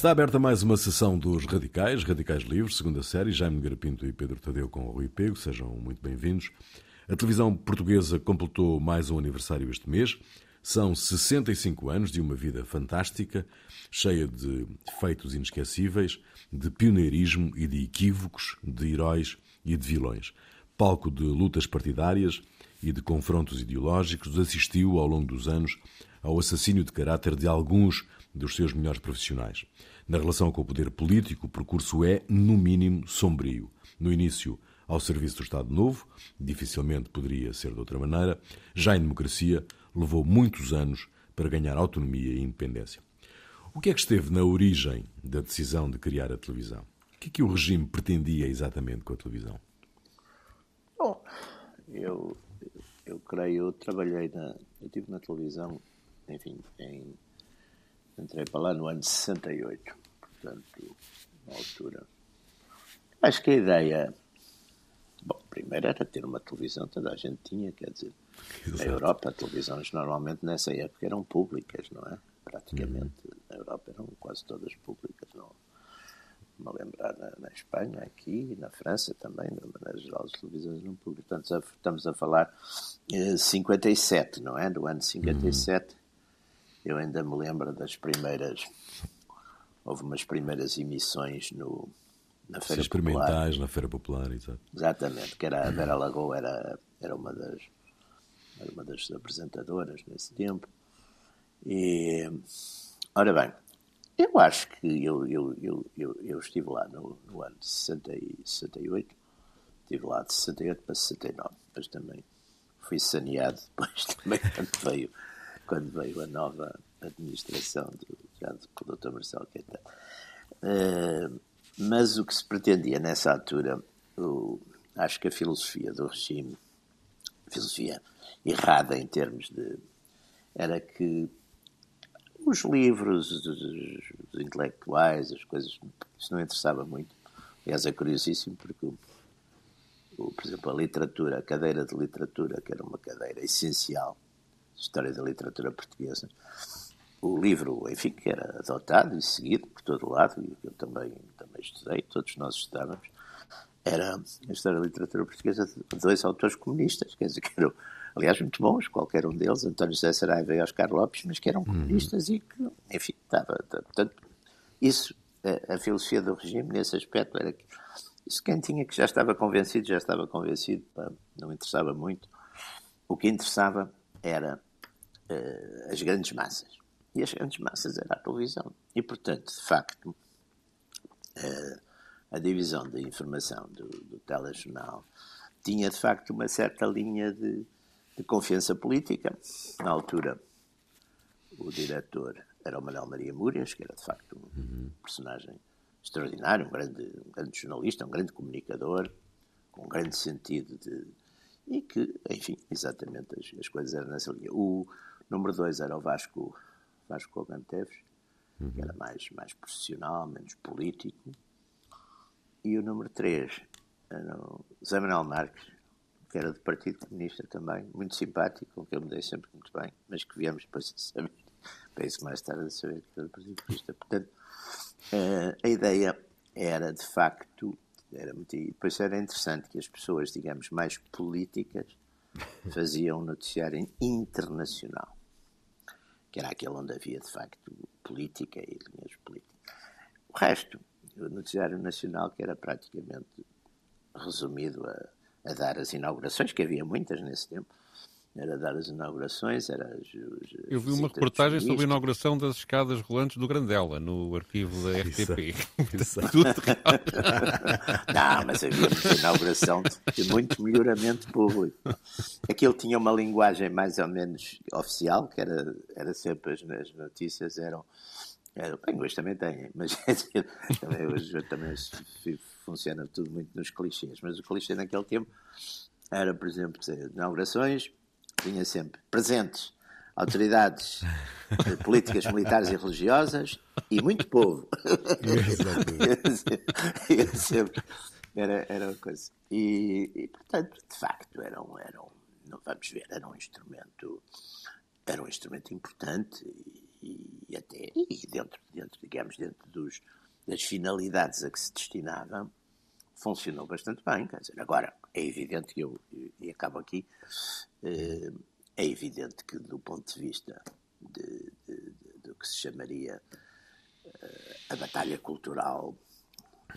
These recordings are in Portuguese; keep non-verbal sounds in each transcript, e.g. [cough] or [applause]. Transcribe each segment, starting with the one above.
Está aberta mais uma sessão dos Radicais, Radicais Livres, segunda série, Jaime Garapinto e Pedro Tadeu com o Rui Pego, sejam muito bem-vindos. A televisão portuguesa completou mais um aniversário este mês. São 65 anos de uma vida fantástica, cheia de feitos inesquecíveis, de pioneirismo e de equívocos, de heróis e de vilões. Palco de lutas partidárias e de confrontos ideológicos, assistiu ao longo dos anos ao assassínio de caráter de alguns dos seus melhores profissionais. Na relação com o poder político, o percurso é, no mínimo, sombrio. No início, ao serviço do Estado Novo, dificilmente poderia ser de outra maneira, já em democracia, levou muitos anos para ganhar autonomia e independência. O que é que esteve na origem da decisão de criar a televisão? O que é que o regime pretendia exatamente com a televisão? Bom, eu, eu creio, eu trabalhei na, eu estive na televisão, enfim, em, entrei para lá no ano 68, portanto, na altura. Acho que a ideia, bom, primeiro era ter uma televisão, toda a gente tinha, quer dizer, Exato. na Europa, televisões normalmente nessa época eram públicas, não é? Praticamente, uhum. na Europa eram quase todas públicas, não me lembrar na, na, Espanha, aqui, na França também, de maneira geral, as televisões não públicas. Portanto, estamos a falar eh, 57, não é? Do ano 57. Uhum. Eu ainda me lembro das primeiras. Houve umas primeiras emissões no, na Feira experimentais Popular. na Feira Popular, exato. Exatamente, que era a Vera [clears throat] Lagoa era, era uma das era uma das apresentadoras nesse tempo. E, ora bem, eu acho que eu, eu, eu, eu, eu estive lá no, no ano de 68, estive lá de 68 para 69, mas também fui saneado [laughs] depois também quando veio, quando veio a nova administração do, já do Dr. Marcelo Caetano. Uh, mas o que se pretendia nessa altura, o, acho que a filosofia do regime, filosofia errada em termos de. era que os livros os, intelectuais, as coisas, isso não interessava muito. Aliás, é curiosíssimo porque, o, o, por exemplo, a literatura, a cadeira de literatura, que era uma cadeira essencial, história da literatura portuguesa, o livro, enfim, que era adotado e seguido por todo o lado, e eu também, também estudei, todos nós estudávamos, era a história da literatura portuguesa de dois autores comunistas, quer dizer, que eram aliás, muito bons, qualquer um deles, António José Saraiva e Oscar Lopes, mas que eram uhum. comunistas uhum. e que, enfim, estava. Portanto, isso, a, a, filosofia do regime, nesse aspecto, era que isso quem tinha que já estava convencido, já estava convencido, não interessava muito. O que interessava era uh, as grandes massas. E as grandes massas era a televisão. E, portanto, de facto, uh, a divisão da informação do, do telejornal tinha, de facto, uma certa linha de de confiança política. Na altura, o diretor era o Manuel Maria Múrias, que era de facto um personagem extraordinário, um grande, um grande jornalista, um grande comunicador, com um grande sentido de. e que, enfim, exatamente as, as coisas eram nessa linha. O número dois era o Vasco, Vasco Kogan Teves, uhum. que era mais, mais profissional, menos político. E o número três era o Zé Manuel Marques, que era do Partido Comunista também, muito simpático, com quem eu me dei sempre muito bem, mas que viemos depois a saber, [laughs] penso mais tarde a saber que era do Partido Comunista. Portanto, uh, a ideia era, de facto, era muito, depois era interessante que as pessoas, digamos, mais políticas [laughs] faziam um noticiário internacional, que era aquele onde havia, de facto, política e linhas políticas. O resto, o noticiário nacional, que era praticamente resumido a a dar as inaugurações, que havia muitas nesse tempo. Era dar as inaugurações, era as, as Eu vi uma reportagem sobre a inauguração das escadas rolantes do Grandela, no arquivo da RTP. Isso, isso. Não, mas havia muita inauguração de muito melhoramento público. Aquilo tinha uma linguagem mais ou menos oficial, que era, era sempre as, as notícias eram é, bem, hoje também tem, mas [laughs] também, hoje também funciona tudo muito nos clichês. Mas o clichê naquele tempo era, por exemplo, inaugurações, vinha sempre presentes autoridades políticas, militares e religiosas e muito povo. [laughs] sempre, era, era uma coisa. E, e, portanto, de facto, era um, era um, não vamos ver, era um instrumento, era um instrumento importante e, e até e dentro, dentro, digamos, dentro dos, das finalidades a que se destinava, funcionou bastante bem. Quer dizer, agora, é evidente que eu, e acabo aqui, é evidente que do ponto de vista de, de, de, do que se chamaria a batalha cultural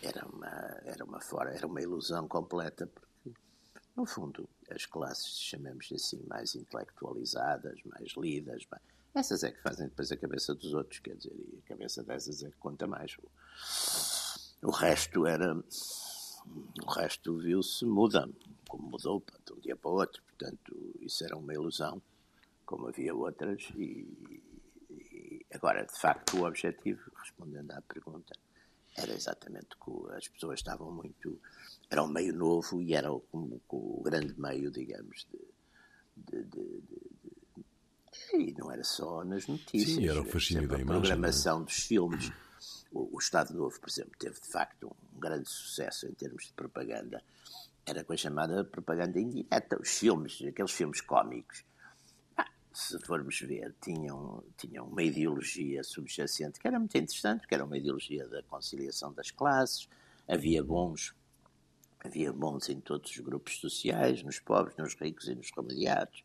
era uma, era uma fora, era uma ilusão completa, porque, no fundo, as classes, chamemos assim, mais intelectualizadas, mais lidas, essas é que fazem depois a cabeça dos outros, quer dizer, e a cabeça dessas é que conta mais. O resto era. O resto viu-se muda, como mudou de um dia para o outro. Portanto, isso era uma ilusão, como havia outras, e, e agora, de facto, o objetivo, respondendo à pergunta, era exatamente que as pessoas estavam muito. Era um meio novo e era como o grande meio, digamos, de, de, de, de, E não era só nas notícias. Sim, era o fascínio da imagem. A é? programação não? dos filmes. O, o, Estado Novo, por exemplo, teve de facto um grande sucesso em termos de propaganda. Era com a chamada propaganda indireta. Os filmes, aqueles filmes cómicos se formos ver, tinham, tinham uma ideologia subjacente que era muito interessante, que era uma ideologia da conciliação das classes, havia bons, havia bons em todos os grupos sociais, nos pobres, nos ricos e nos remediados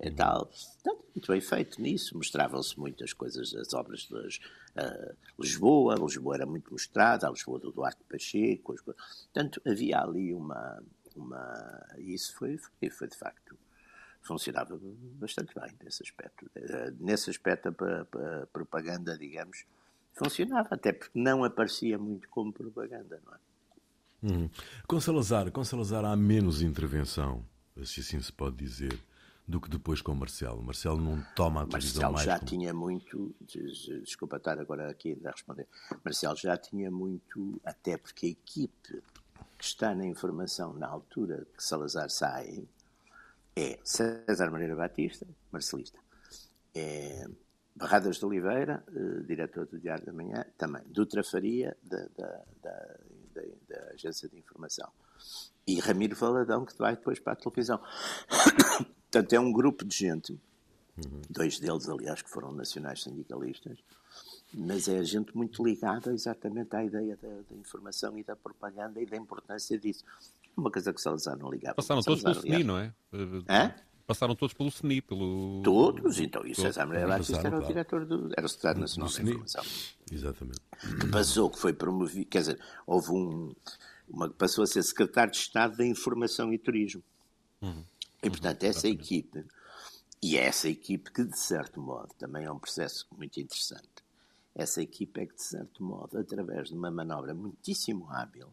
e tal. Então, muito bem feito nisso, mostravam-se muitas coisas, as obras de uh, Lisboa, Lisboa era muito mostrada, a Lisboa do Duarte Pacheco, as... portanto, havia ali uma, uma... isso foi, foi, foi de facto funcionava bastante bem nesse aspecto. Eh, nesse aspecto, a, propaganda, digamos, funcionava, até porque não aparecia muito como propaganda, não é? Hum. Com Salazar, com Salazar há menos intervenção, se assim se pode dizer, do que depois com o Marcelo. O Marcelo não toma a Marcelo mais. já como... tinha muito, desculpa estar agora aqui a responder, Marcelo já tinha muito, até porque a equipe que está na informação na altura que Salazar sai, é César Moreira Batista, marcelista. É Barradas de Oliveira, uh, diretor do Diário da Manhã, também. Dutra Faria, da, da, da, da, Agência de Informação. E Ramiro Valadão, que vai depois para a televisão. [coughs] Portanto, é um grupo de gente, uhum. dois deles, aliás, que foram nacionais sindicalistas, mas é gente muito ligada exatamente à ideia da, da, informação e da propaganda e da importância disso. Uma coisa que Salazar não ligava. Passaram todos pelo CNI, não é? Hã? Passaram todos pelo CNI, pelo... Todos, então, e César Maria Batista era o diretor do... era o secretário nacional da informação. Exatamente. Que passou, que foi promovido, quer dizer, houve um... Uma, passou a ser secretário de Estado da Informação e Turismo. Uhum. E, portanto, essa equipe, e é essa equipe que, de certo modo, também é um processo muito interessante, essa equipe é que, de certo modo, através de uma manobra muitíssimo hábil,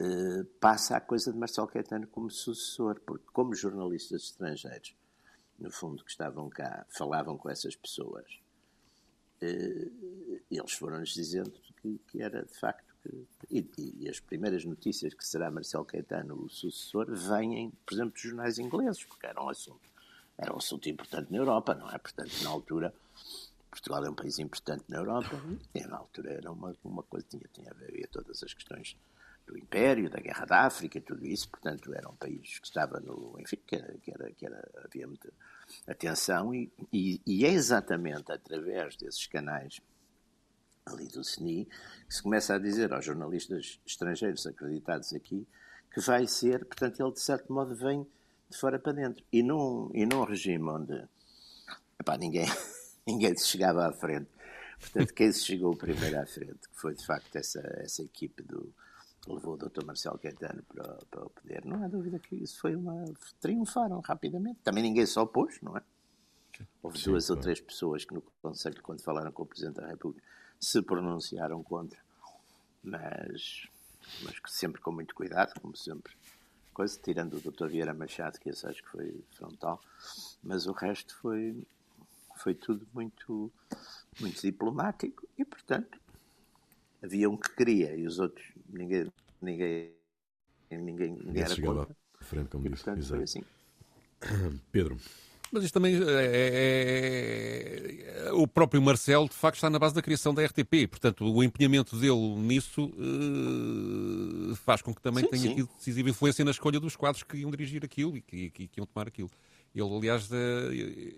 eh, passa a coisa de Marcelo Caetano como sucessor, porque como jornalistas estrangeiros, no fundo, que estavam cá, falavam com essas pessoas, eh, eles foram-nos dizendo que, que, era de facto e, e, as primeiras notícias que será Marcelo Caetano o sucessor vêm, por exemplo, dos jornais ingleses, porque era um assunto, era um assunto importante na Europa, não é? Portanto, na altura Portugal é um país importante na Europa e na altura era uma, uma coisa, tinha, tinha a ver todas as questões do Império, da Guerra da África, tudo isso, portanto era um país que estava no, enfim, que era, que era, que era havia muita atenção e, e, e é exatamente através desses canais ali do CNI que se começa a dizer aos jornalistas estrangeiros acreditados aqui que vai ser, portanto ele de certo modo vem de fora para dentro e num, e num regime onde epá, ninguém [laughs] ninguém se chegava à frente. Portanto, quem se chegou primeiro à frente, que foi de facto essa, essa equipe do, que levou o Dr. Marcelo Caetano para, para o poder, não há dúvida que isso foi uma. triunfaram rapidamente. Também ninguém se opôs, não é? Houve Sim, duas ou três pessoas que no Conselho, quando falaram com o Presidente da República, se pronunciaram contra, mas, mas sempre com muito cuidado, como sempre. Coisa, tirando o Dr. Vieira Machado, que esse acho que foi frontal, mas o resto foi, foi tudo muito, muito diplomático e, portanto, havia um que queria e os outros, ninguém, ninguém, ninguém, ninguém era chegava à frente, como e, disse. Portanto, foi assim. Pedro. Mas isto também é, é, o próprio Marcelo, de facto, está na base da criação da RTP. Portanto, o empenhamento dele nisso uh, faz com que também sim, tenha sim. decisiva influência na escolha dos quadros que iam dirigir aquilo e que, que, que iam tomar aquilo. Ele, aliás,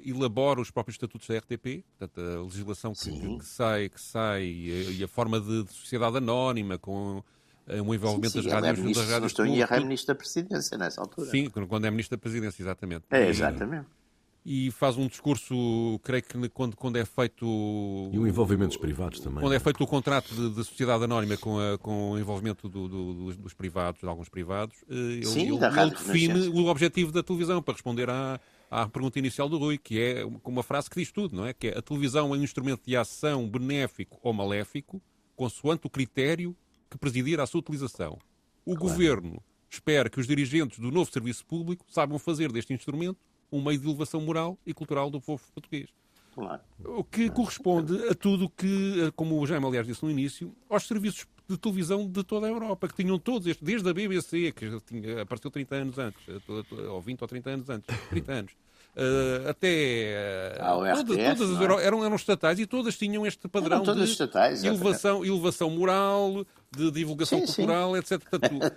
elabora os próprios estatutos da RTP, portanto, a legislação que, que sai, que sai e a forma de, de sociedade anónima, com um envolvimento sim, sim, das rádios. É ministro, das rádios estou é ministro da Presidência nessa altura. Sim, quando é ministro da Presidência, exatamente. É, exatamente. E, e faz um discurso, creio que quando, quando é feito. E o envolvimento dos privados também. Quando é feito o contrato de, de sociedade anónima com, a, com o envolvimento do, do, dos, dos, privados, de alguns privados, uh, ele, sim, ele, ele define o objetivo da televisão para responder à à pergunta inicial do Rui, que é uma frase que diz tudo, não é? Que é a televisão é um instrumento de ação benéfico ou maléfico, consoante o critério que presidir à sua utilização. O claro. governo espera que os dirigentes do novo serviço público saibam fazer deste instrumento um meio de elevação moral e cultural do povo português. Claro. O que corresponde a tudo que, como o Jaime, aliás, disse no início, aos serviços de televisão de toda a Europa, que tinham todos estes, desde a BBC, que tinha, apareceu 30 anos antes, ou 20 ou 30 anos antes, 30 anos, uh, até uh, todas, RTF, todas é? eram, eram estatais e todas tinham este padrão de estatais, elevação, elevação moral, de divulgação sim, cultural, sim. etc. Portanto.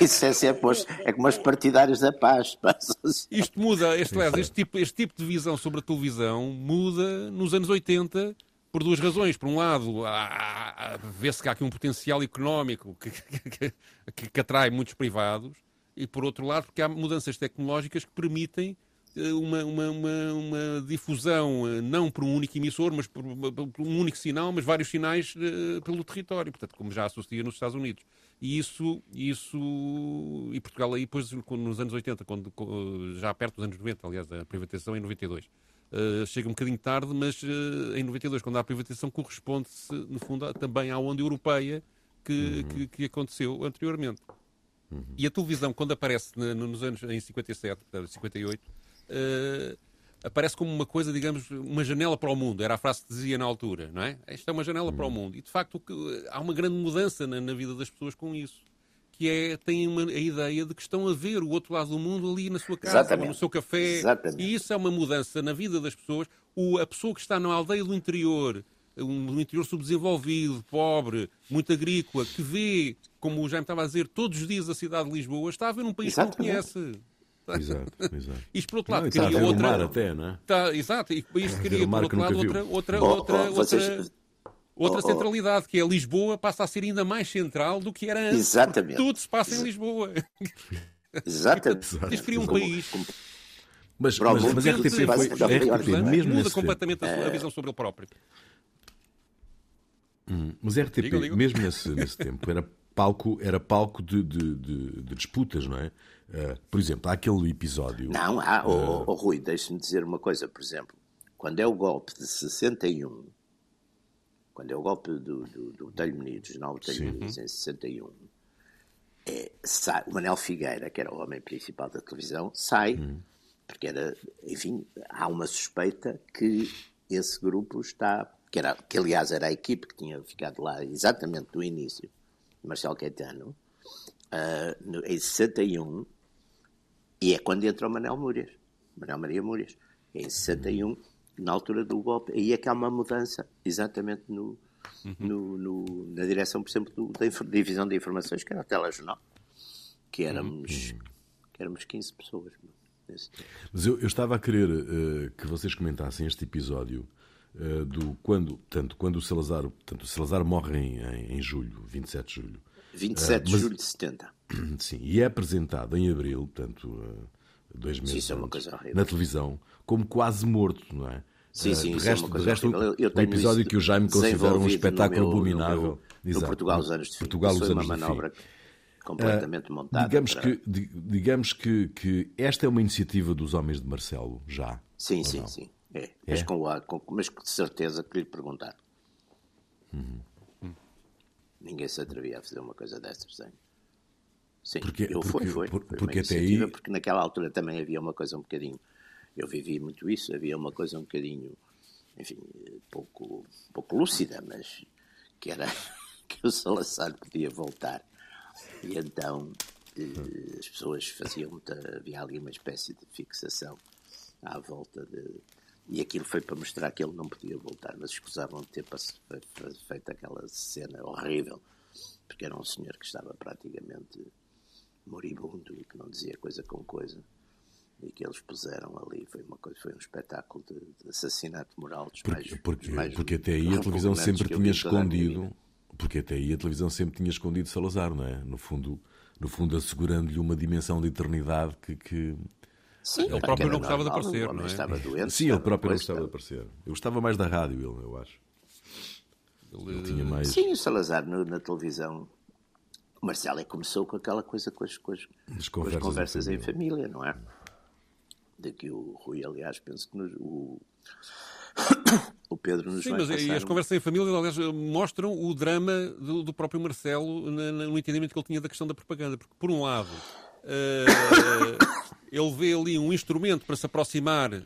Isso é, sempre os, é como os partidários da paz. [laughs] Isto muda, este, este, tipo, este tipo de visão sobre a televisão muda nos anos 80 por duas razões. Por um lado, vê-se que há aqui um potencial económico que, que, que, que, atrai muitos privados, e por outro lado, porque há mudanças tecnológicas que permitem eh, uma, uma, uma, uma difusão, eh, não por um único emissor, mas por, por, um único sinal, mas vários sinais uh, pelo território, portanto, como já associa nos Estados Unidos. E isso, isso e Portugal aí, depois, nos anos 80, quando, já perto dos anos 90, aliás, a privatização em 92, Uh, chega um bocadinho tarde, mas uh, em 92, quando há privatização, corresponde-se, no fundo, também à onda europeia que, uhum. que, que, aconteceu anteriormente. Uhum. E a televisão, quando aparece nos anos em 57, 58, uh, aparece como uma coisa, digamos, uma janela para o mundo. Era a frase que dizia na altura, não é? Esta é uma janela uhum. para o uhum. mundo. E, de facto, há uma grande mudança na, na vida das pessoas com isso que é, têm uma, a ideia de que estão a ver o outro lado do mundo ali na sua casa, Exatamente. ou no seu café. Exatamente. E isso é uma mudança na vida das pessoas. O, a pessoa que está na aldeia do interior, um, interior subdesenvolvido, pobre, muito agrícola, que vê, como o Jaime estava a dizer, todos os dias a cidade de Lisboa, está a ver um país Exatamente. que não conhece. Exato, [laughs] exato. Isto por outro lado não, cria outra. Mar até, não é? Está, exato, e isto cria por outro lado outra, outra, outra, outra, outra, outra oh, oh. centralidade, que é Lisboa passa a ser ainda mais central do que era antes. Exatamente. Tudo se passa em Lisboa. Exatamente. [laughs] Isto cria um país. Mas, mas, mas RTP foi, RTP, mesmo muda completamente a, sua, a visão sobre ele próprio. Hum, mas a RTP, diga, diga. mesmo nesse, nesse tempo, era palco, era palco de, de, de, de disputas, não é? Uh, por exemplo, há aquele episódio. Não, há, uh... oh, oh, Rui, deixe-me dizer uma coisa, por exemplo, quando é o golpe de 61, quando é o golpe do, do, do Telho Muniz, do general Muniz, em 61, é, sai, o Manel Figueira, que era o homem principal da televisão, sai, uhum. porque era, enfim, há uma suspeita que esse grupo está, que, era, que aliás era a equipe que tinha ficado lá exatamente do início, Marcelo Caetano, uh, no, em 61, e é quando entra o Manel Múrias, Manel Maria Múrias, em 61, na altura do golpe, aí é que há uma mudança, exatamente no, uhum. no, no, na direção, por exemplo, do, da divisão de informações, que era o telejornal, que éramos, uhum. que éramos 15 pessoas. Mas eu, eu, estava a querer uh, que vocês comentassem este episódio uh, do quando, tanto quando o Salazar, tanto o Salazar morre em, em, em julho, 27 de julho. 27 de uh, julho de 70. [clears throat] Sim, e é apresentado em abril, portanto, dois meses sim, é antes, na televisão, como quase morto, não é? Sim, sim, de resto, de resto eu, eu um episódio que o Jaime considera um espetáculo abominável. No, meu, no Portugal os anos de fim. Portugal os anos uma manobra completamente uh, montada. Digamos, para... que, digamos que, que esta é uma iniciativa dos homens de Marcelo, já. Sim, sim, não? sim. É. é. Mas, com, com, mas com certeza que lhe perguntar. Uhum. Ninguém se atrevia a fazer uma coisa dessas sem. Sim, porque, eu porque, foi, foi. Porque, porque até aí... Porque naquela altura também havia uma coisa um bocadinho eu vivi muito isso, havia uma coisa um bocadinho, enfim, pouco, pouco lúcida, mas que era [laughs] que o Salazar podia voltar. E então eh, as pessoas faziam muita, havia ali uma espécie de fixação à volta de. E aquilo foi para mostrar que ele não podia voltar, mas escusavam de ter feito aquela cena horrível, porque era um senhor que estava praticamente moribundo e que não dizia coisa com coisa e que eles puseram ali foi uma coisa foi um espetáculo de, de assassinato moral dos porque, mais, porque, dos mais porque até aí a televisão sempre tinha escondido porque até aí a televisão sempre tinha escondido Salazar não é no fundo no fundo assegurando-lhe uma dimensão de eternidade que, que... Sim, Ele próprio não gostava de aparecer, não é? estava [laughs] doente, sim ele próprio não gostava de aparecer eu gostava mais da rádio ele eu acho Ele, ele tinha mais Sim, o Salazar no- na televisão. O Marcelo é que começou com aquela coisa com as, com as, As com as conversas em conversas em família. família, não é? Daqui o Rui, aliás, penso que nos- o, o Pedro nos Sim, vai mas e as um- conversas em família, aliás, mostram o drama do, do próprio Marcelo na- no entendimento que ele tinha da questão da propaganda. Porque, por um lado, eh, [coughs] ele vê ali um instrumento para se aproximar eh,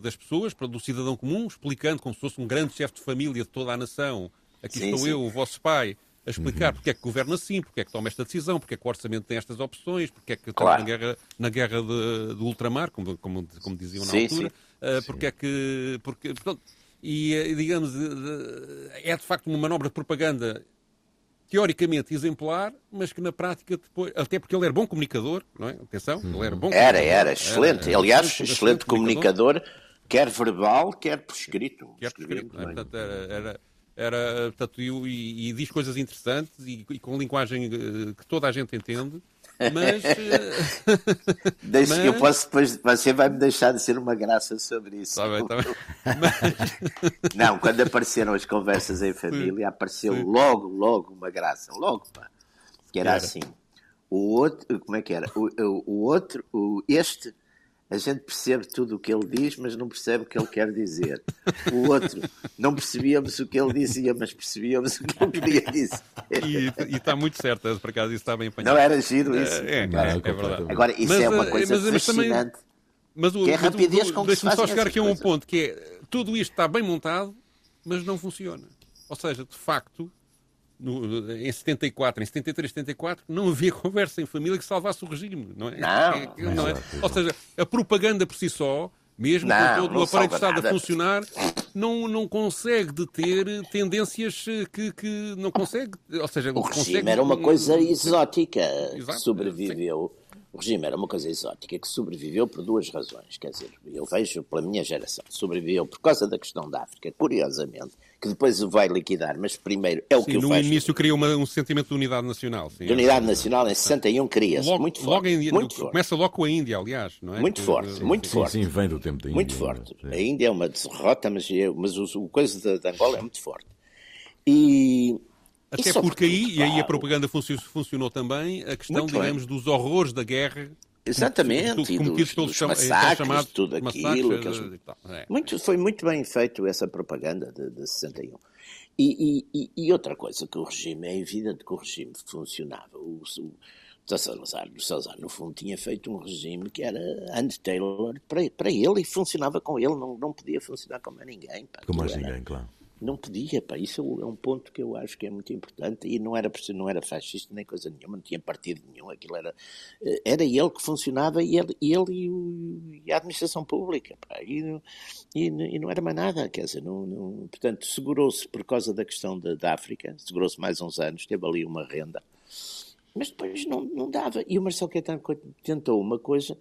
das pessoas, para, do cidadão comum, explicando como se fosse um grande chefe de família de toda a nação. Aqui Sim, estou sim. eu, o vosso pai, a explicar porque é que governa assim, porque é que toma esta decisão, porque é que o orçamento tem estas opções, porque é que estamos Claro. na guerra, na guerra de- do ultramar, como, como, como diziam na Sim, altura. sim. Uh, porque é que. Porque, portanto, e, eh, digamos, eh, é de facto uma manobra de propaganda teoricamente exemplar, mas que na prática depois. Até porque ele era bom comunicador, não é? Atenção, ele era bom Era, comunicador. era, excelente. era Aliás, excelente excelente comunicador, quer verbal, quer por escrito. que Escrevia prescrito, muito não é? Portanto, era, era, era, portanto, e, e- diz coisas interessantes e, e com linguagem eh, que toda a gente entende, mas [laughs] eh, Deixa- Mas- Eu posso depois, você vai me deixar de ser uma graça sobre isso. está bem, está bem. [laughs] Não, quando apareceram as conversas em família, apareceu logo, logo uma graça. Logo, pá. Que era, Era. assim. O outro, como é que era? O, o, o outro, o, este, a gente percebe tudo o que ele diz, mas não percebe o que ele quer dizer. O outro, não percebíamos o que ele dizia, mas percebíamos o que ele queria dizer. E, e está muito certo, por acaso isso está bem apanhado. Não era giro isso? É, é, Não, é, é completamente. verdade. Agora, isso Mas, é uma eh, coisa mas- mas também- fascinante. Mas o, Que é a rapidez com que se deixa-me só chegar aqui a um ponto que é tudo isto está bem montado, mas não funciona. Ou seja, de facto, no- em 74, em 73, 74, não havia [laughs] conversa em família que salvasse o regime, não é? Não, É- é- não é? exato, Ou seja, a propaganda por si só, mesmo Não, com todo o aparelho de Estado a funcionar, não, não consegue deter tendências eh, que, que não consegue. Ou seja, O consegue, regime era uma coisa exótica Exato, que sobreviveu. O regime era uma coisa exótica que sobreviveu por duas razões. Quer dizer, eu vejo pela minha geração, sobreviveu por causa da questão da África, curiosamente, que depois o vai liquidar, mas primeiro é o Sim, que o no faz. início cria uma- um sentimento de unidade nacional. Sim, De unidade nacional em 61 cria-se. Logo, Muito logo forte. em- muito forte. Começa logo com a Índia, aliás. Não é? Muito Que- forte, muito sim, forte. sim vem do tempo da Muito Índia, forte. sim. A Índia é uma derrota, mas, é- mas o, o coisa de, de Angola é muito forte. E. Até e porque aí, sobretudo, e aí a propaganda funci- funcionou também, a questão, Muito bem. digamos, dos horrores da guerra. Exatamente, cometidos e dos, pelos dos massacres, chamados tudo aquilo. aqueles- tal. É. Muito, foi muito bem feito essa propaganda de, de 61. E, e, e- outra coisa que o regime, é evidente que o regime funcionava. O, o, o Salazar, o Salazar, no fundo, tinha feito um regime que era anti-Taylor para, para ele e funcionava com ele, não, não podia funcionar com mais ninguém. Pá. com mais era- ninguém claro Não podia, pá. Isso é um ponto que eu acho que é muito importante. E não era, não era fascista nem coisa nenhuma, não tinha partido nenhum. Aquilo era, eh, era ele que funcionava e ele, ele e, o- e a administração pública, pá. E, e, e não era mais nada, quer dizer, não, não- portanto, segurou-se por causa da questão da, da África, segurou-se mais uns anos, teve ali uma renda. Mas depois não, não dava. E o Marcelo Caetano tentou uma coisa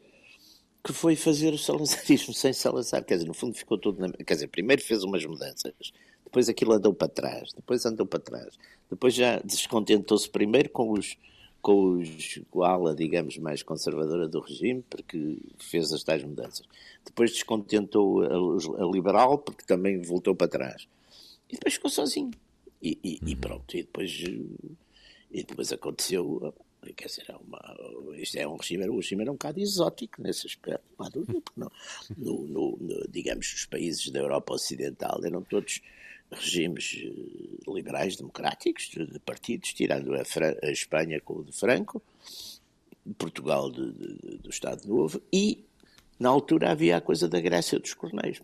que foi fazer o salazarismo [laughs] sem Salazar. Quer dizer, no fundo ficou tudo na... Quer dizer, primeiro fez umas mudanças, depois aquilo andou para trás, depois andou para trás, depois já descontentou-se primeiro com os com, os, com a ala, digamos, mais conservadora do regime, porque fez as tais mudanças. Depois descontentou a, a liberal, porque também voltou para trás. E depois ficou sozinho. E, e, e pronto, e depois, e depois aconteceu quer dizer, é uma, isto é um regime, o regime era um bocado exótico nesse aspecto, não há dúvida, porque não, no, no, no, digamos, os países da Europa Ocidental eram todos regimes eh, liberais democráticos, de partidos, tirando a, Fran a Espanha com o de Franco, Portugal de, de, do Estado Novo, e na altura havia a coisa da Grécia dos Corneios.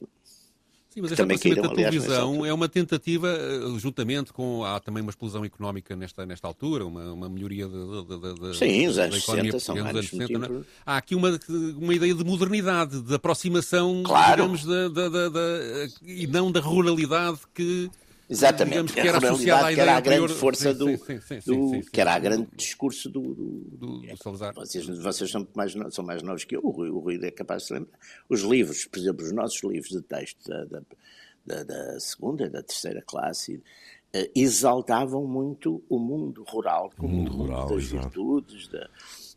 Sim, mas este Também caíram, da televisão é uma tentativa, eh, juntamente com. Há também uma explosão económica nesta, nesta altura, uma, uma melhoria da, Sim, os anos economia 60 são anos nos anos 60, muito é? Há aqui uma, uma ideia de modernidade, de aproximação, Claro. digamos, da, da, da, da- e não da ruralidade que. Exatamente, digamos, que era associada à que era ideia a grande anterior- força sim, do, sim, sim, sim, do- sim, sim, sim. que era a grande discurso do, do- do, do Salazar. vocês, vocês são, mais, são mais novos que eu, o Rui, o Rui é capaz de se lembrar. Os livros, por exemplo, os nossos livros de texto da, da, da- da segunda e da terceira classe eh, exaltavam muito o mundo rural como mundo o mundo rural, das exato. virtudes, da-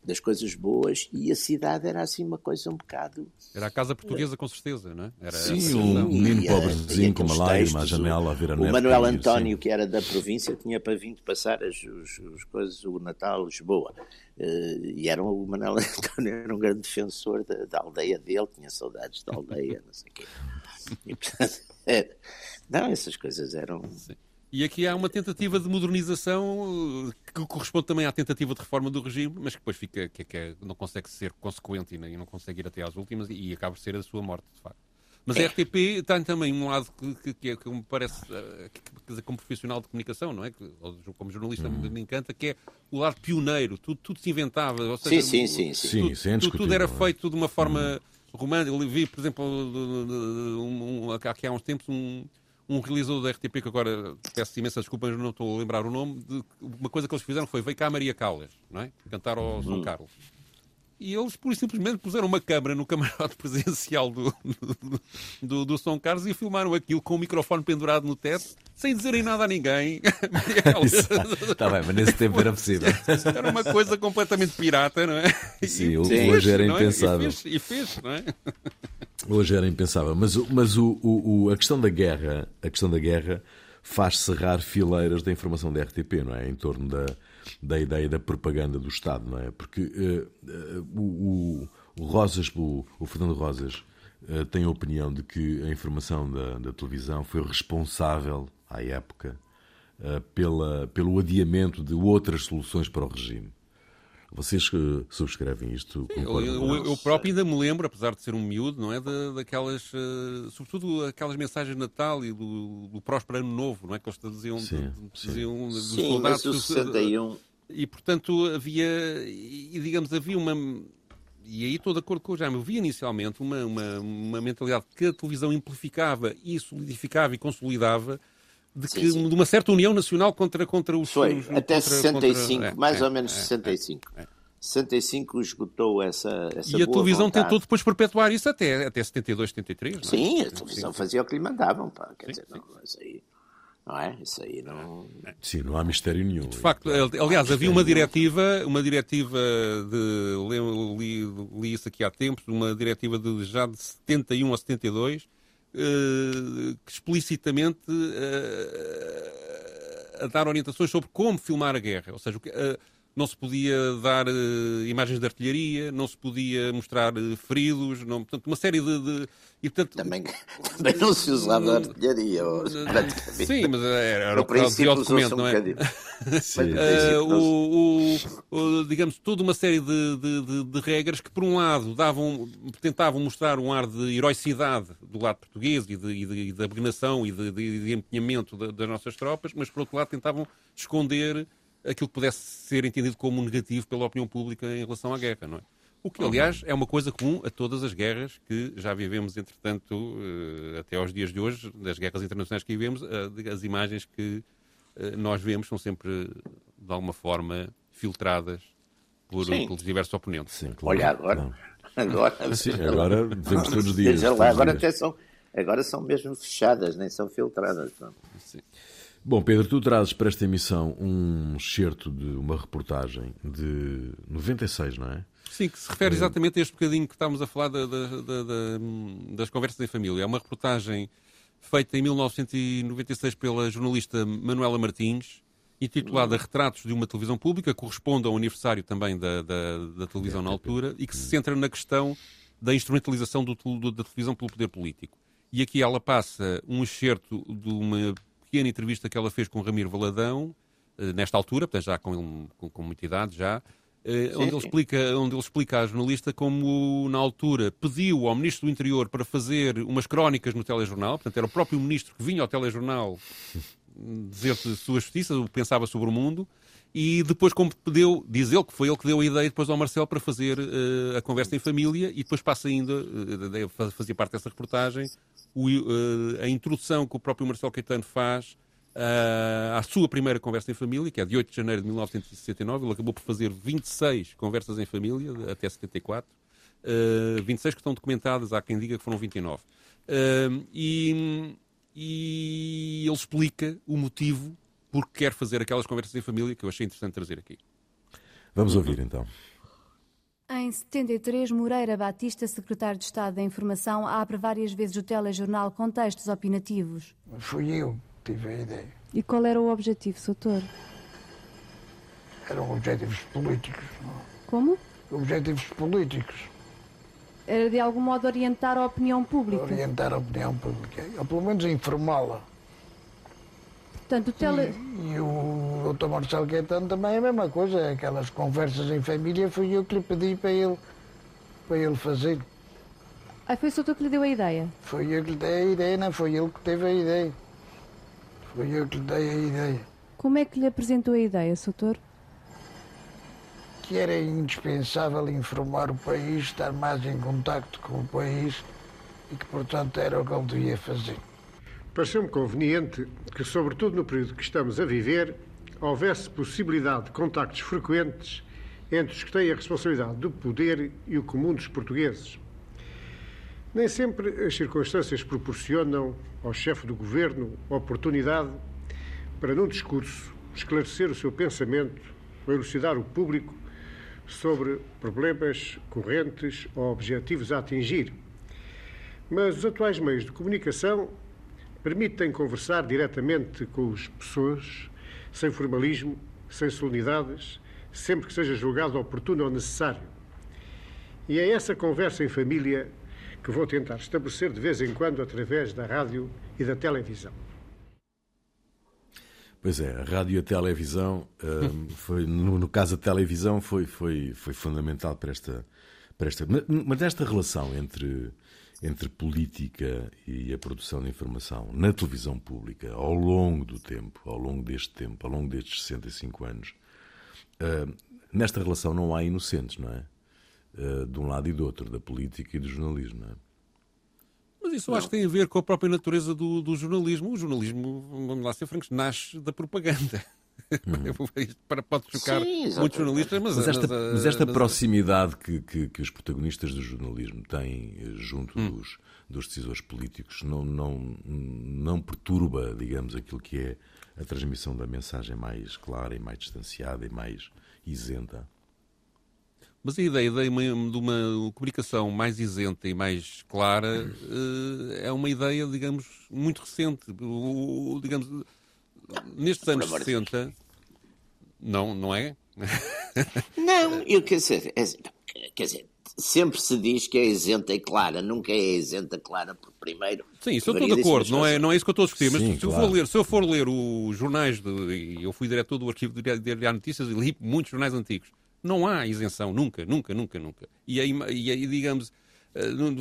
das coisas boas, e a cidade era assim uma coisa um bocado. Era a casa portuguesa, com certeza, não é? Era Sim, um menino pobrezinho com uma lágrima à janela a ver a o neve Manuel cair, António, sim. que era da província, tinha para vir passar as, os, os coisas, o Natal, Lisboa. Eh, e era, um- o Manuel [laughs] António era um grande defensor da, da aldeia dele, tinha saudades da aldeia, não sei o quê. [laughs] E, portanto, [laughs] era- não, essas coisas eram. E aqui há uma tentativa de modernização eh, que corresponde também à tentativa de reforma do regime, mas que depois fica, que, que é- não consegue ser consequente e nem- não consegue ir até às últimas e, acaba por ser a sua morte, de facto. Mas a RTP tem também um lado que, que, que, é- que me parece, eh, que, quer dizer, como profissional de comunicação, não é? Que, ou como jornalista me, me encanta, que é o lado pioneiro, tudo, tudo se inventava. Ou seja, Sim, sim, sim, sim. Sim, tudo, é tudo, era é? feito de uma forma romântica. Eu vi, por exemplo, um, um, aqui há uns tempos, um, um realizador da RTP, que agora peço imensa desculpa, mas não estou a lembrar o nome, de uma coisa que eles fizeram foi veio cá a Maria Callas, não é? Cantar ao São Carlos. E eles, pura e simplesmente, puseram uma câmara no camarote [laughs] presidencial do, do, do, do São Carlos e filmaram aquilo com o microfone pendurado no teto, sem dizerem nada a ninguém. [laughs] [laughs] Está tá bem, mas nesse tempo era possível. Era uma coisa completamente pirata, não é? Sim, E hoje era é? E impensável. fez, E fez, não é? Hoje era impensável. Mas, mas o, o- o- a questão da guerra, a questão da guerra faz cerrar fileiras da informação da RTP, não é? Em torno da, da ideia da propaganda do Estado, não é? Porque eh, eh, o, o- Rosas, o, o Fernando Rosas, eh, tem a opinião de que a informação da, da televisão foi responsável, à época, pela, pelo adiamento de outras soluções para o regime. Vocês que subscrevem isto? Eu, concordam eu- isso? eu próprio ainda me lembro, apesar de ser um miúdo, não é? Da- daquelas, eh, sobretudo aquelas mensagens de Natal e do, do próspero ano novo, não é? Que eles diziam, Sim, dos Sim, soldados. mas o 61. E portanto havia, e digamos, havia uma. E aí estou de acordo com o Jaime. Havia inicialmente uma, uma, uma mentalidade que a televisão amplificava e solidificava e consolidava de, Sim, que, sim. de uma certa união nacional contra, contra os. Foi, os- até contra- 65, contra- é, mais é, ou menos é, 65. é. 65 esgotou essa, essa E a televisão vontade. tentou depois perpetuar isso até, até 72, 73. não é? Sim, a televisão Sim. fazia o que lhe mandavam, pá. Quer Sim, dizer, não, isso aí. Não é? Isso aí não. Sim, não há mistério nenhum. De facto, aliás, havia uma diretiva, uma diretiva de. Li, li, li isso aqui há tempos, uma diretiva de, já de 71 a 72, que explicitamente eh, a dar orientações sobre como filmar a guerra. Ou seja, eh, não se podia dar eh, imagens de artilharia, não se podia mostrar eh, feridos, não, portanto, uma série de. de- e, portanto, Também, [laughs] também não se usava artilharia. ou- praticamente. Sim, mas era, era o que dizia o princípio usou-se documento, um não é? bocadinho. [laughs] Mas Uh, se- o, o- o- digamos, toda uma série de, de- de- regras que, por um lado, davam, tentavam mostrar um ar de heroicidade do lado português e de, e de, e de abnegação e de, empenhamento da- das nossas tropas, mas, por outro lado, tentavam esconder aquilo que pudesse ser entendido como negativo pela opinião pública em relação à guerra, não é? O que, aliás, é uma coisa comum a todas as guerras que já vivemos, entretanto, eh, até aos dias de hoje, das guerras internacionais que vivemos, eh, as imagens que eh, nós vemos são sempre, de alguma forma, filtradas por, Sim. pelos diversos oponentes. Sim, claro, Olha, agora. Agora, Sim, agora vemos todos os dias. Lá, agora dias. até são, agora são mesmo fechadas, nem são filtradas. não. Bom, Pedro, tu trazes para esta emissão um excerto de uma reportagem de 96, não é? Sim, que se refere exatamente a este bocadinho que estávamos a falar da- da- da- da- das conversas em família. É uma reportagem feita em 1996 pela jornalista Manuela Martins, intitulada Retratos de uma Televisão Pública, corresponde ao aniversário também da, televisão na altura, e que se centra na questão da instrumentalização do do- da televisão pelo poder político. E aqui ela passa um excerto de uma pequena entrevista que ela fez com Ramiro Valadão, eh, nesta altura, portanto já com, com, com muita idade já, eh, onde, ele sim. explica, onde ele explica à jornalista como, na altura, pediu ao Ministro do Interior para fazer umas crónicas no telejornal, portanto era o próprio Ministro que vinha ao telejornal dizer-te sua justiça, o que pensava sobre o mundo, e depois como pediu, diz ele que foi ele que deu a ideia depois ao Marcelo para fazer eh, a conversa em família, e depois passa ainda, eh, fazia parte dessa reportagem, o, eh, a introdução que o próprio Marcelo Caetano faz uh, à sua primeira conversa em família, que é de 8 de janeiro de 1969. Ele acabou por fazer 26 conversas em família até 74. Uh, 26 que estão documentadas, há quem diga que foram 29. Uh, e, e ele explica o motivo por que quer fazer aquelas conversas em família que eu achei interessante trazer aqui. Vamos ouvir então. Em 73, Moreira Batista, secretário de Estado da Informação, abre várias vezes o telejornal com textos opinativos. Fui eu que tive a ideia. E qual era o objetivo, Soutor? Eram objetivos políticos. Como? Objetivos políticos. Era de algum modo orientar a opinião pública? Orientar a opinião pública. Ou pelo menos informá-la. Portanto, o tele... E, e o Dr. Marcelo Caetano também é a mesma coisa. Aquelas conversas em família fui eu que lhe pedi para ele, para ele fazer. Ah, foi o Soutor que lhe deu a ideia? Foi eu que lhe dei a ideia, não foi ele que teve a ideia. Foi eu que lhe dei a ideia. Como é que lhe apresentou a ideia, Soutor? Que era indispensável informar o país, estar mais em contacto com o país e que, portanto, era o que ele devia fazer. Pareceu-me conveniente que, sobretudo no período que estamos a viver, houvesse possibilidade de contactos frequentes entre os que têm a responsabilidade do poder e o comum dos portugueses. Nem sempre as circunstâncias proporcionam ao chefe do governo oportunidade para, num discurso, esclarecer o seu pensamento ou elucidar o público sobre problemas correntes ou objetivos a atingir. Mas os atuais meios de comunicação permitem conversar diretamente com as pessoas, sem formalismo, sem solenidades, sempre que seja julgado oportuno ou necessário. E é essa conversa em família que vou tentar estabelecer de vez em quando através da rádio e da televisão. Pois é, a rádio e a televisão, um, [laughs] foi, no, no, caso da televisão, foi, foi, foi fundamental para esta, para esta. Mas nesta relação entre entre política e a produção de informação na televisão pública ao longo do tempo, ao longo deste tempo, ao longo destes 65 anos, uh, nesta relação não há inocentes, não é? Uh, de um lado e do outro, da política e do jornalismo, não é? Mas isso eu acho que tem a ver com a própria natureza do, do jornalismo. O jornalismo, vamos lá ser francos, nasce da propaganda. Uhum. [laughs] para, pode chocar Sim, muitos jornalistas, mas, mas, esta, mas, mas esta mas, proximidade que, que, que, os protagonistas do jornalismo têm eh, junto hum. dos, dos decisores políticos não, não, não perturba, digamos, aquilo que é a transmissão da mensagem mais clara e mais distanciada e mais isenta. Mas a ideia de uma, de uma, comunicação mais isenta e mais clara é uma ideia, digamos, muito recente. O, digamos, nestes anos 60, não, não é? Não, eu quer dizer, é, quer dizer, sempre se diz que é isenta e clara, nunca é isenta clara, porque primeiro. Sim, isso eu estou de acordo, não é, não é isso que eu estou a discutir, mas Sim, se, claro. eu for ler, se eu for ler os jornais, de, eu fui diretor do arquivo de Diário Notícias e li muitos jornais antigos, não há isenção, nunca, nunca, nunca, nunca. E aí, e aí digamos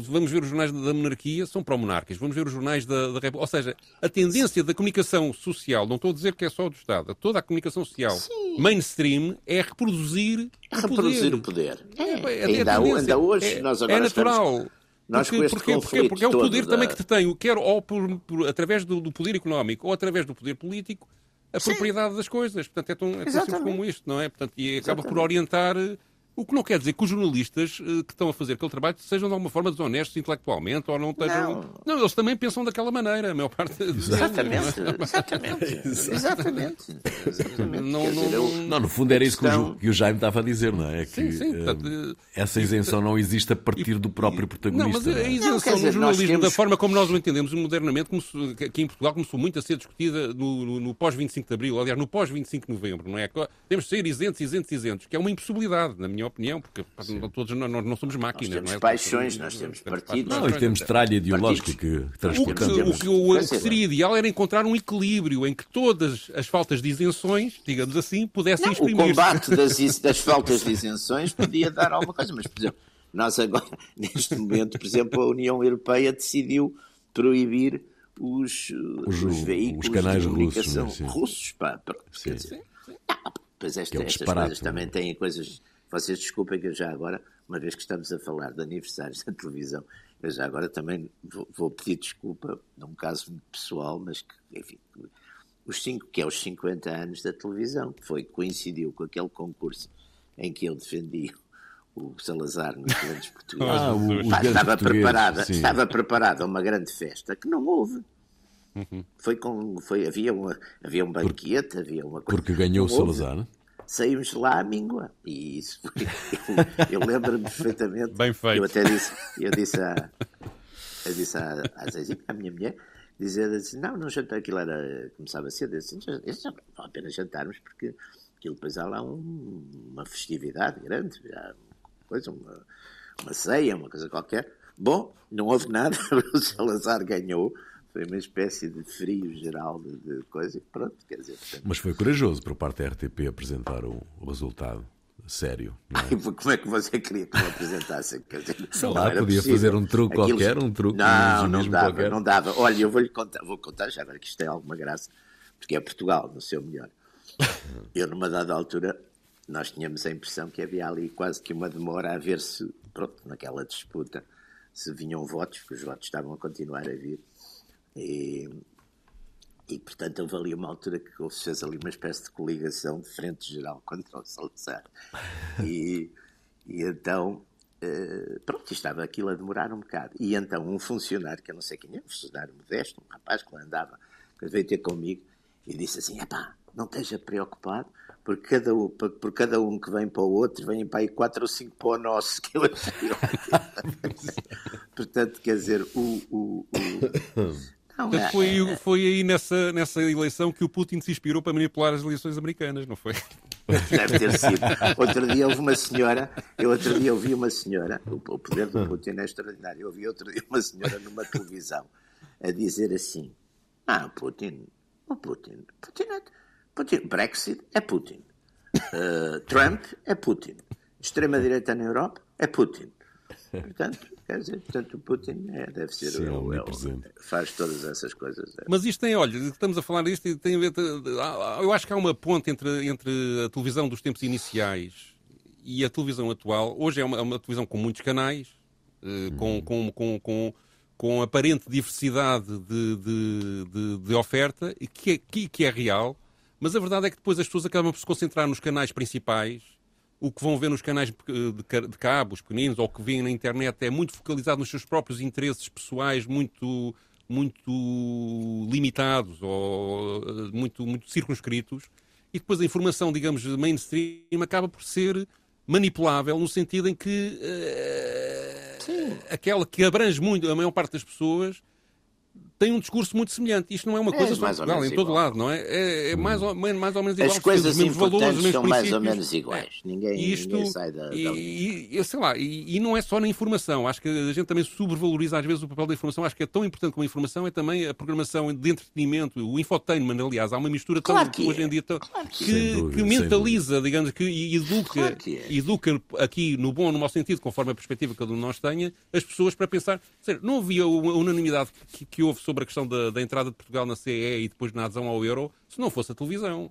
vamos ver os jornais da monarquia, são pró-monárquicos. Vamos ver os jornais da, da República. Ou seja, a tendência da comunicação social, não estou a dizer que é só do Estado, toda a comunicação social Sim. mainstream é reproduzir, é reproduzir o poder. É, é, é ainda, ainda, hoje é, nós agora é natural. Estamos... Nós porque, porque, porque, porque é o poder da... também que te tem, quer ou por, por através do, do, poder económico ou através do poder político, a Sim. propriedade das coisas. Portanto, é tão, é tão simples como isto, não é? Portanto, e acaba Exatamente. por orientar o que não quer dizer que os jornalistas uh, que estão a fazer aquele trabalho sejam de alguma forma desonestos intelectualmente ou não estejam. Não. não, eles também pensam daquela maneira, a maior parte Exatamente, [laughs] exatamente. exatamente. exatamente. Não, não, não, no fundo era isso que o, que o, Jaime estava a dizer, não é? Que sim, sim, uh, essa isenção não existe a partir do próprio protagonista. Não, mas a isenção no jornalismo, temos... da forma como nós o entendemos modernamente, começou, aqui em Portugal, começou muito a ser discutida no, no, no pós-25 de Abril, aliás, no pós-25 de Novembro, não é? Temos de ser isentos, isentos, isentos, que é uma impossibilidade, na minha minha opinião, porque Sim. todos nós, não somos máquinas. Nós temos não é? paixões, nós temos partidos. Não, e temos tralha ideológica que transportamos. O que, o, o, o que seria ideal era encontrar um equilíbrio em que todas as faltas de isenções, digamos assim, pudessem exprimir. O combate das, [laughs] das faltas de isenções podia dar alguma coisa, mas, por exemplo, nós agora, [laughs] neste momento, por exemplo, a União Europeia decidiu proibir os, os, os veículos os canais de comunicação russos, russos pá, sim. Dizer, não, pois esta, é estas coisas também têm coisas vocês desculpem que eu já agora, uma vez que estamos a falar de aniversários da televisão, eu já agora também vou, vou pedir desculpa num caso muito pessoal, mas que, enfim, os cinco, que é os 50 anos da televisão, que foi, coincidiu com aquele concurso em que eu defendi o Salazar nos grandes portugueses. Ah, o- Pá, estava, preparada, sim. estava preparada uma grande festa que não houve. Foi com, foi, havia, uma, havia um banquete, havia uma coisa. Porque ganhou o. Salazar. Saímos lá à míngua. E isso foi. Eu, [laughs] eu lembro-me perfeitamente. Bem feito. Eu até disse, eu disse à, eu disse à, à Zezinha, à minha mulher, dizer assim: não, não jantar, aquilo era. começava cedo. "Isso já não vale a pena jantarmos, porque aquilo depois há lá um- uma festividade grande, há uma coisa, uma, uma ceia, uma coisa qualquer. Bom, não houve nada, [laughs] o Salazar ganhou. Foi uma espécie de frio geral de, coisa e pronto, quer dizer, portanto, Mas foi corajoso por parte da RTP apresentar o, resultado sério. É? E como é que você queria que me apresentasse? Quer dizer, [laughs] Sei lá, podia possível. fazer um truque qualquer, um truque, um Não, não dava, qualquer. não dava. Olha, eu vou-lhe contar, vou contar já agora que isto tem alguma graça, porque é Portugal, no seu melhor. [laughs] Eu, numa dada altura, nós tínhamos a impressão que havia ali quase que uma demora a ver se, pronto, naquela disputa, se vinham votos, porque os votos estavam a continuar a vir. E, e, portanto, houve ali uma altura que houve- fez ali uma espécie de coligação de frente geral contra o Salazar. E, e então, eh, pronto, estava aquilo a demorar um bocado. E então, um funcionário, que eu não sei quem é, um funcionário modesto, um rapaz que lá andava, que veio ter comigo e disse assim: epá, não esteja preocupado, porque cada um, por, cada um que vem para o outro, vêm para aí quatro ou cinco para o nosso, que ótimo. [laughs] [laughs] Portanto, quer dizer, o. o, o... [coughs] Não, Portanto, é- foi, aí- foi aí nessa, nessa eleição que o Putin se inspirou para manipular as eleições americanas, não foi? Deve ter sido. Outro dia houve uma senhora, eu outro dia ouvi uma senhora, o, o poder do Putin é extraordinário, eu ouvi outro dia uma senhora numa televisão a dizer assim, ah, Putin, o Putin, Putin, é, Putin Brexit é Putin, Uh, Trump é Putin, extrema-direita na Europa é Putin. Portanto, quer dizer, portanto, o Putin é, deve ser Sim, é o, é faz todas essas coisas. é. Mas isto tem, olha, estamos a falar disto e tem a ver. Eu acho que há uma ponte entre, entre a televisão dos tempos iniciais e a televisão atual. Hoje é uma, é uma televisão com muitos canais, eh, com, com, com, com, com aparente diversidade de, de, de, de oferta, e que é, que, que é real, mas a verdade é que depois as pessoas acabam por se concentrar nos canais principais. O que vão ver nos canais de ca- de cabos pequeninos ou que veem na internet é muito focalizado nos seus próprios interesses pessoais, muito, muito limitados ou eh, muito, muito circunscritos. E depois a informação, digamos, mainstream acaba por ser manipulável no sentido em que eh, aquela que abrange muito a maior parte das pessoas tem um discurso muito semelhante. Isto não é uma É, coisa mais ou em Portugal, menos em todo igual. lado, não é? É, é mais, ou, mais ou menos igual. As coisas os mesmos valores, importantes os mesmos são mais ou princípios. menos iguais. É. Ninguém, E isto, ninguém sai da, da e, e, sei lá, e, e não é só na informação. Acho que a gente também sobrevaloriza às vezes o papel da informação. Acho que é tão importante como a informação é também a programação de entretenimento, o infotainment, aliás. Há uma mistura tão, Claro que hoje é. em dia tão- Claro que que, é. Dúvida, que mentaliza, digamos, que, educa, Claro que é. educa aqui no bom, no mau sentido, conforme a perspectiva que cada um de nós tenha, as pessoas para pensar. Não havia uma unanimidade que, que houve sobre a questão da, da entrada de Portugal na CE e depois na adesão ao euro se não fosse a televisão.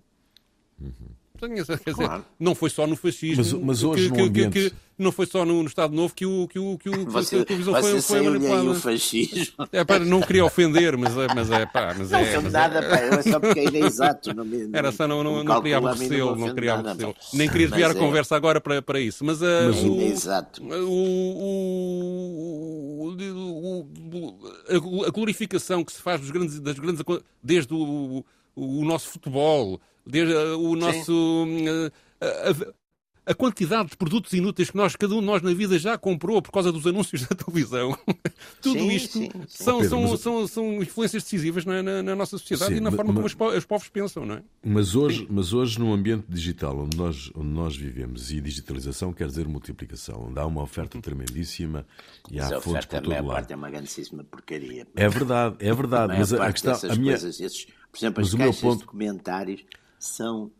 Quer dizer, Claro. não foi só no fascismo, Mas- mas que- hoje que, no que- ambiente- que- não foi só no, no Estado Novo que, o, que, o, que, o, que Você, a televisão foi, foi manipulada. o fascismo. É para não queria ofender, mas é, mas é pá, mas Não é, mas nada, é, pá, eu é só porque ainda é exato. Não me, era só não, não, não queria aborrecê-lo, não queria aborrecê-lo. Nem queria desviar a é- conversa agora para, para isso. Mas, ah, Mas o- Exato. o, o- o- o- a glorificação que se faz dos grandes, das grandes desde o, o nosso futebol, desde ah, o nosso ah, a, a quantidade de produtos inúteis que nós, cada um de nós na vida já comprou por causa dos anúncios da televisão. [laughs] Tudo Sim, isto sim, sim. São, Oh, Pedro, são, mas- são, são influências decisivas na, na- na nossa sociedade Sim, e na ma- forma ma- como os, po- os povos pensam, não é? Mas hoje, mas hoje, num ambiente digital onde nós, onde nós vivemos, e digitalização quer dizer multiplicação, onde há uma oferta tremendíssima e Mas há a fontes por a todo parte é lado. uma grandíssima porcaria. É verdade, é A verdade. maior Mas a, a questão, a minha, coisas, esses, por exemplo, Mas as o meu caixas ponto- de comentários são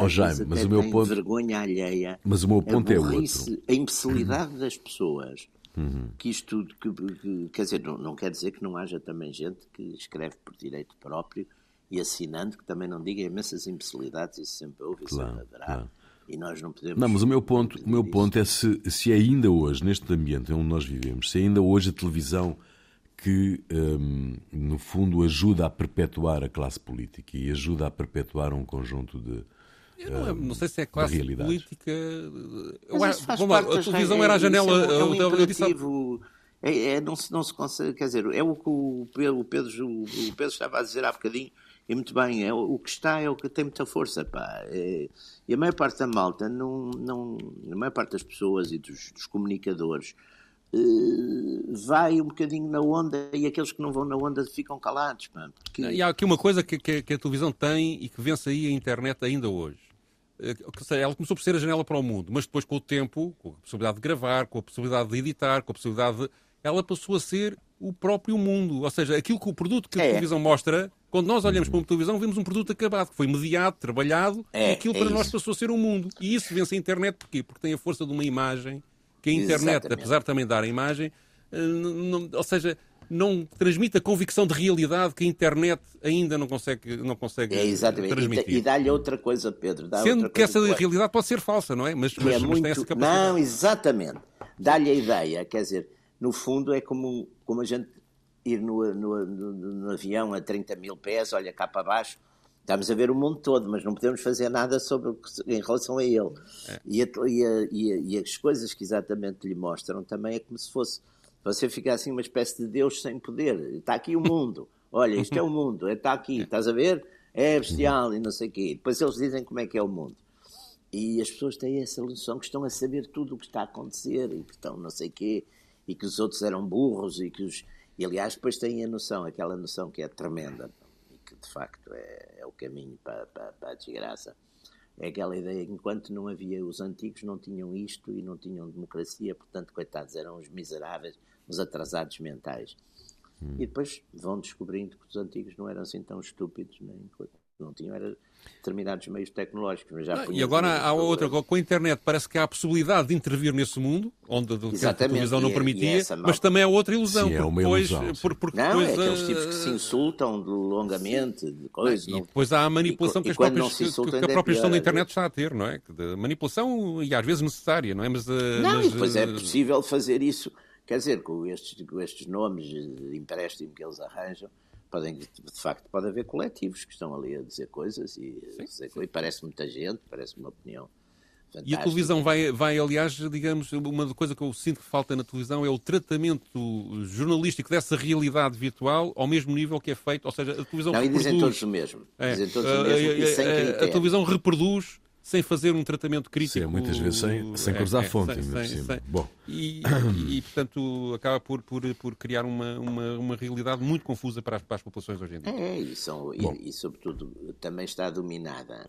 Oh, Jaime, mas até o meu ponto- vergonha alheia. Mas o meu ponto é outro. A imbecilidade das pessoas. Uhum. Que isto, que, que- quer dizer, não, não quer dizer que não haja também gente que escreve por direito próprio e assinando que também não diga imensas imbecilidades, isso sempre houve, isso Claro, sempre haverá. claro. E nós não podemos. Não, mas o meu ponto, o meu ponto é se, se ainda hoje, neste ambiente onde nós vivemos, se ainda hoje a televisão que, um, no fundo, ajuda a perpetuar a classe política e ajuda a perpetuar um conjunto de. Não, não, sei se é classe política. Eu, vamos lá, a televisão era a janela. É um, é um imperativo, é, é, não, se, não se consegue. Quer dizer, é o que o Pedro, o Pedro, o Pedro estava a dizer há bocadinho e muito bem, é, o que está é o que tem muita força, pá. É, e a maior parte da malta, não, não, a maior parte das pessoas e dos, dos comunicadores uh, vai um bocadinho na onda e aqueles que não vão na onda ficam calados, pá. Porque... E há aqui uma coisa que, que, que, a televisão tem e que vence aí a internet ainda hoje. Eh, ela começou por ser a janela para o mundo, mas depois com o tempo, com a possibilidade de gravar, com a possibilidade de editar, com a possibilidade de... Ela passou a ser o próprio mundo. Ou seja, aquilo que o produto que a é. televisão mostra quando nós olhamos para uma televisão, vemos um produto acabado, que foi mediado, trabalhado, é, e aquilo é para nós passou a ser um mundo. E isso vence a internet porquê? Porque tem a força de uma imagem, que a internet, Exatamente. apesar de também dar a imagem, eh, não, ou seja, não transmite a convicção de realidade que a internet ainda não consegue, não consegue é, exatamente. transmitir. E, dá-lhe outra coisa, Pedro. Sendo que essa que realidade pode ser falsa, não é? Mas, mas, é mas muito... tem essa capacidade. Não, exatamente. Dá-lhe a ideia, quer dizer, no fundo é como, como a gente ir no, no, no, no, avião a 30 mil pés, olha cá para baixo, estamos a ver o mundo todo, mas não podemos fazer nada sobre em relação a ele. É. E, a, e, a, e, as coisas que exatamente lhe mostram também é como se fosse você ficar assim uma espécie de Deus sem poder. Está aqui o mundo. Olha, isto é o mundo, está aqui, [laughs] estás a ver? É bestial e não sei o quê. Depois eles dizem como é que é o mundo. E as pessoas têm essa noção que estão a saber tudo o que está a acontecer e que estão não sei o quê, e que os outros eram burros e que os, e aliás, depois têm a noção, aquela noção que é tremenda que de facto é, é o caminho para, para, para, a desgraça. É aquela ideia que enquanto não havia, os antigos não tinham isto e não tinham democracia, portanto, coitados, eram os miseráveis, os atrasados mentais. Hum. E depois vão descobrindo que os antigos não eram assim tão estúpidos, nem não tinham era determinados meios tecnológicos. Mas já e agora há outra, com a internet parece que há a possibilidade de intervir nesse mundo, onde a televisão não é- permitia, é mas também é outra ilusão. Sim, é uma depois, ilusão. Por, porque não, depois, é aqueles tipos que se insultam de longamente, de coisas. E depois há a manipulação e, que, as próprias, que, a própria gestão da internet está a ter, não é? De manipulação e às vezes necessária, não é? Mas, eh, não, mas, depois é eh, possível fazer isso, quer dizer, com estes, com estes nomes de empréstimo que eles arranjam, podem, de facto, pode haver coletivos que estão ali a dizer coisas e, dizer, e parece muita gente, parece uma opinião. Fantástica. E a televisão vai, vai, aliás, digamos, uma coisa que eu sinto que falta na televisão é o tratamento jornalístico dessa realidade virtual ao mesmo nível que é feito, ou seja, a televisão Não, reproduz... e dizem todos o mesmo. É, dizem todos o mesmo a, a, a, a televisão reproduz sem fazer um tratamento crítico. Sim, muitas vezes sem, sem é, cruzar é, fonte. Sem, sem, sem, Bom. E, e, portanto, acaba por, por, por criar uma, uma, uma realidade muito confusa para as, para as populações hoje em dia. É, e, são, e, e, sobretudo, também está dominada,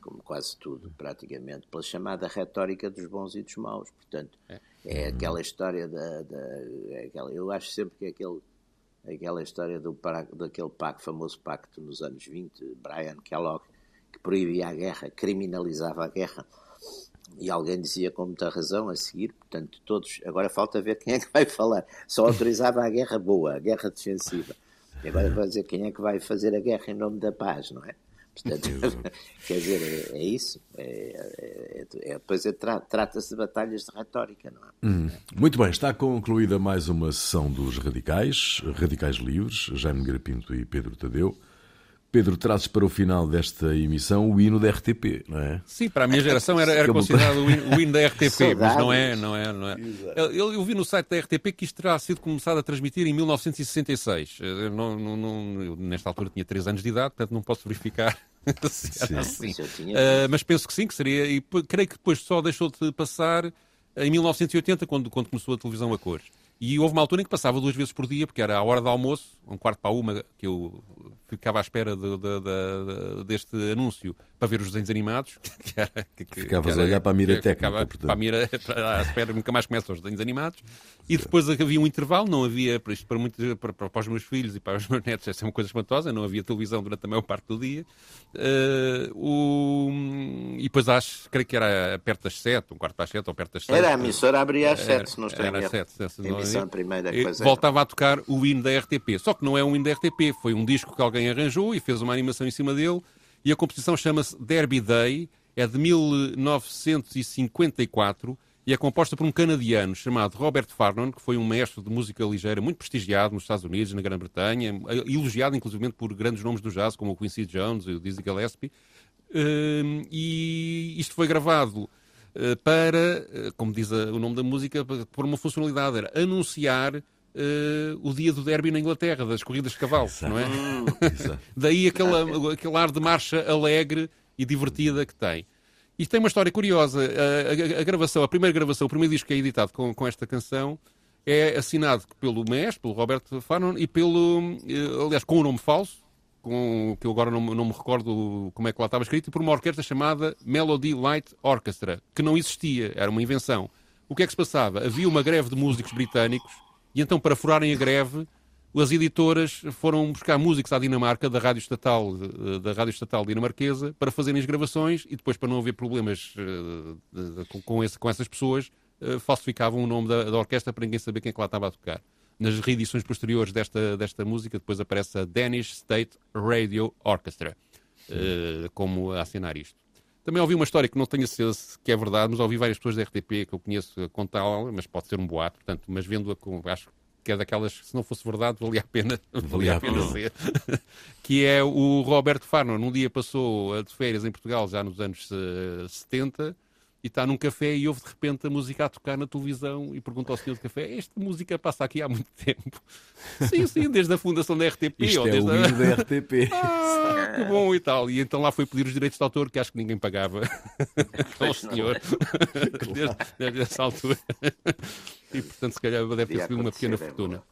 como quase tudo, praticamente, pela chamada retórica dos bons e dos maus. Portanto, é, é aquela história da. da é aquela, eu acho sempre que é aquele aquela história do, daquele pacto, famoso pacto nos anos 20, Brian Kellogg, que proibia a guerra, criminalizava a guerra. E alguém dizia com muita razão a seguir, portanto, todos. Agora falta ver quem é que vai falar. Só autorizava a guerra boa, a guerra defensiva. E agora vai dizer quem é que vai fazer a guerra em nome da paz, não é? Portanto, [laughs] quer dizer, é, é isso. É, é, é, depois é, tra, trata-se de batalhas de retórica, não é? Hum. Muito bem, está concluída mais uma sessão dos Radicais, Radicais Livres, Jaime Garapinto e Pedro Tadeu. Pedro, trazes para o final desta emissão o hino da RTP, não é? Sim, para a minha geração era, era considerado o hino, o hino da RTP, mas não é, não é, não é. Eu, eu, vi no site da RTP que isto terá sido começado a transmitir em 1966. Eu não, não, não, eu, nesta altura tinha 3 anos de idade, portanto não posso verificar [laughs] se era assim. Uh, mas penso que sim, que seria, e creio que depois só deixou de passar em 1980, quando, quando começou a televisão a cores. E houve uma altura em que passava duas vezes por dia, porque era a hora do almoço, um quarto para uma, que eu ficava à espera de, de, de, deste anúncio para ver os desenhos animados. [laughs] Que era, que, Ficavas que era, a olhar para a mira técnica. Ficava para a mira, [laughs] à espera, nunca mais começam os desenhos animados. E depois havia um intervalo, não havia, para, isto, para, muito, para, para, os meus filhos e para os [laughs] meus netos, essa é uma coisa espantosa, não havia televisão durante a maior parte do dia. Uh, o, e depois acho, creio que era perto das sete, um quarto para as sete ou perto das sete. Era a emissora abria às sete, se não estou Era às sete. Emissão primeira coisa. Voltava a tocar o hino da RTP. Só que não é um hino da RTP, foi um disco que alguém arranjou e fez uma animação em cima dele. E a composição chama-se Derby Day, é de 1954 e é composta por um canadiano chamado Robert Farnon, que foi um mestre de música ligeira muito prestigiado nos Estados Unidos, na Grã-Bretanha, elogiado inclusive por grandes nomes do jazz, como o Quincy Jones e o Dizzy Gillespie. Uh, e isto foi gravado uh, para, uh, como diz o nome da música, por uma funcionalidade, era anunciar o dia do derby na Inglaterra, das corridas de cavalo, Exato. não é? [laughs] Daí aquele, aquele ar de marcha alegre e divertida que tem. Isto tem uma história curiosa. A, a, a, gravação, a primeira gravação, o primeiro disco que é editado com, com esta canção é assinado pelo mestre, pelo Robert Farnon, e pelo, aliás, com um nome falso, com, que eu agora não, não, me recordo como é que lá estava escrito, e por uma orquestra chamada Melody Light Orchestra, que não existia, era uma invenção. O que é que se passava? Havia uma greve de músicos britânicos, e então, para furarem a greve, as editoras foram buscar músicos à Dinamarca, da Rádio Estatal, eh, da Rádio Estatal dinamarquesa, para fazerem as gravações e depois, para não haver problemas uh, com, esse, com, essas pessoas, uh, falsificavam o nome da, da, orquestra para ninguém saber quem é que lá estava a tocar. Nas reedições posteriores desta, desta música, depois aparece a Danish State Radio Orchestra, como a assinar isto. Também ouvi uma história que não tenho certeza que é verdade, mas ouvi várias pessoas da RTP que eu conheço contá-la, mas pode ser um boato, portanto, mas vendo-a com, acho que é daquelas que se não fosse verdade valia a pena, [laughs] valia a pena ser, [laughs] que é o Roberto Farnon. Um dia passou de férias em Portugal, já nos anos uh, 70, e está num café e ouve de repente a música a tocar na televisão e pergunta ao senhor de café: Esta música passa aqui há muito tempo. [laughs] sim, sim, desde a fundação da RTP. Isto ou é desde o a... da RTP. [laughs] Ah, que bom e tal. E então lá foi pedir os direitos de autor que acho que ninguém pagava [laughs] ao senhor desde, desde essa altura. E portanto, se calhar deve ter sido uma pequena é fortuna.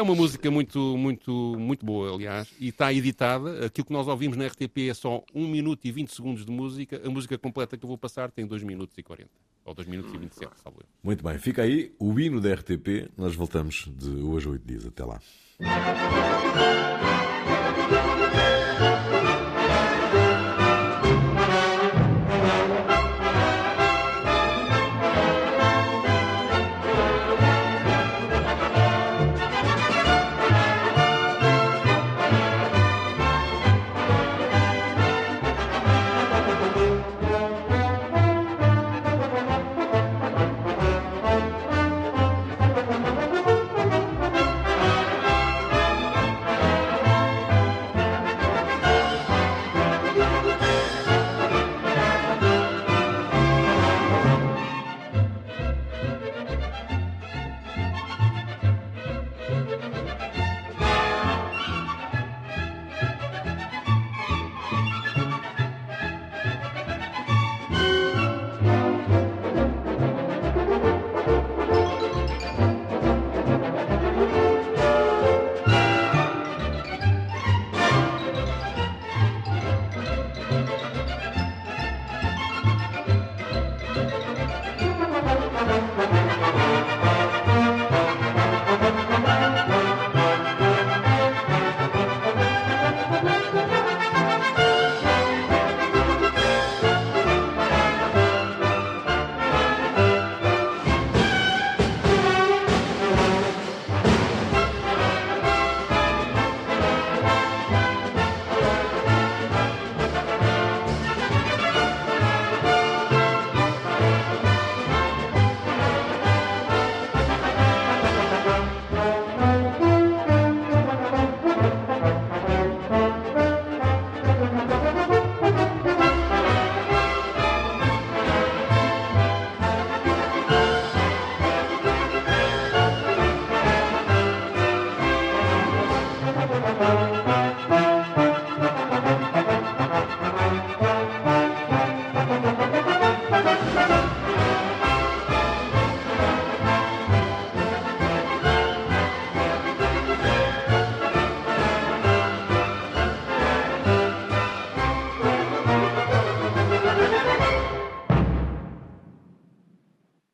É uma música muito, muito, muito boa, aliás, e está editada. Aquilo que nós ouvimos na RTP é só 1 minuto e 20 segundos de música. A música completa que eu vou passar tem 2 minutos e 40. Ou 2 minutos e 27, salvo eu. Muito bem, fica aí o hino da RTP. Nós voltamos de hoje a 8 dias. Até lá.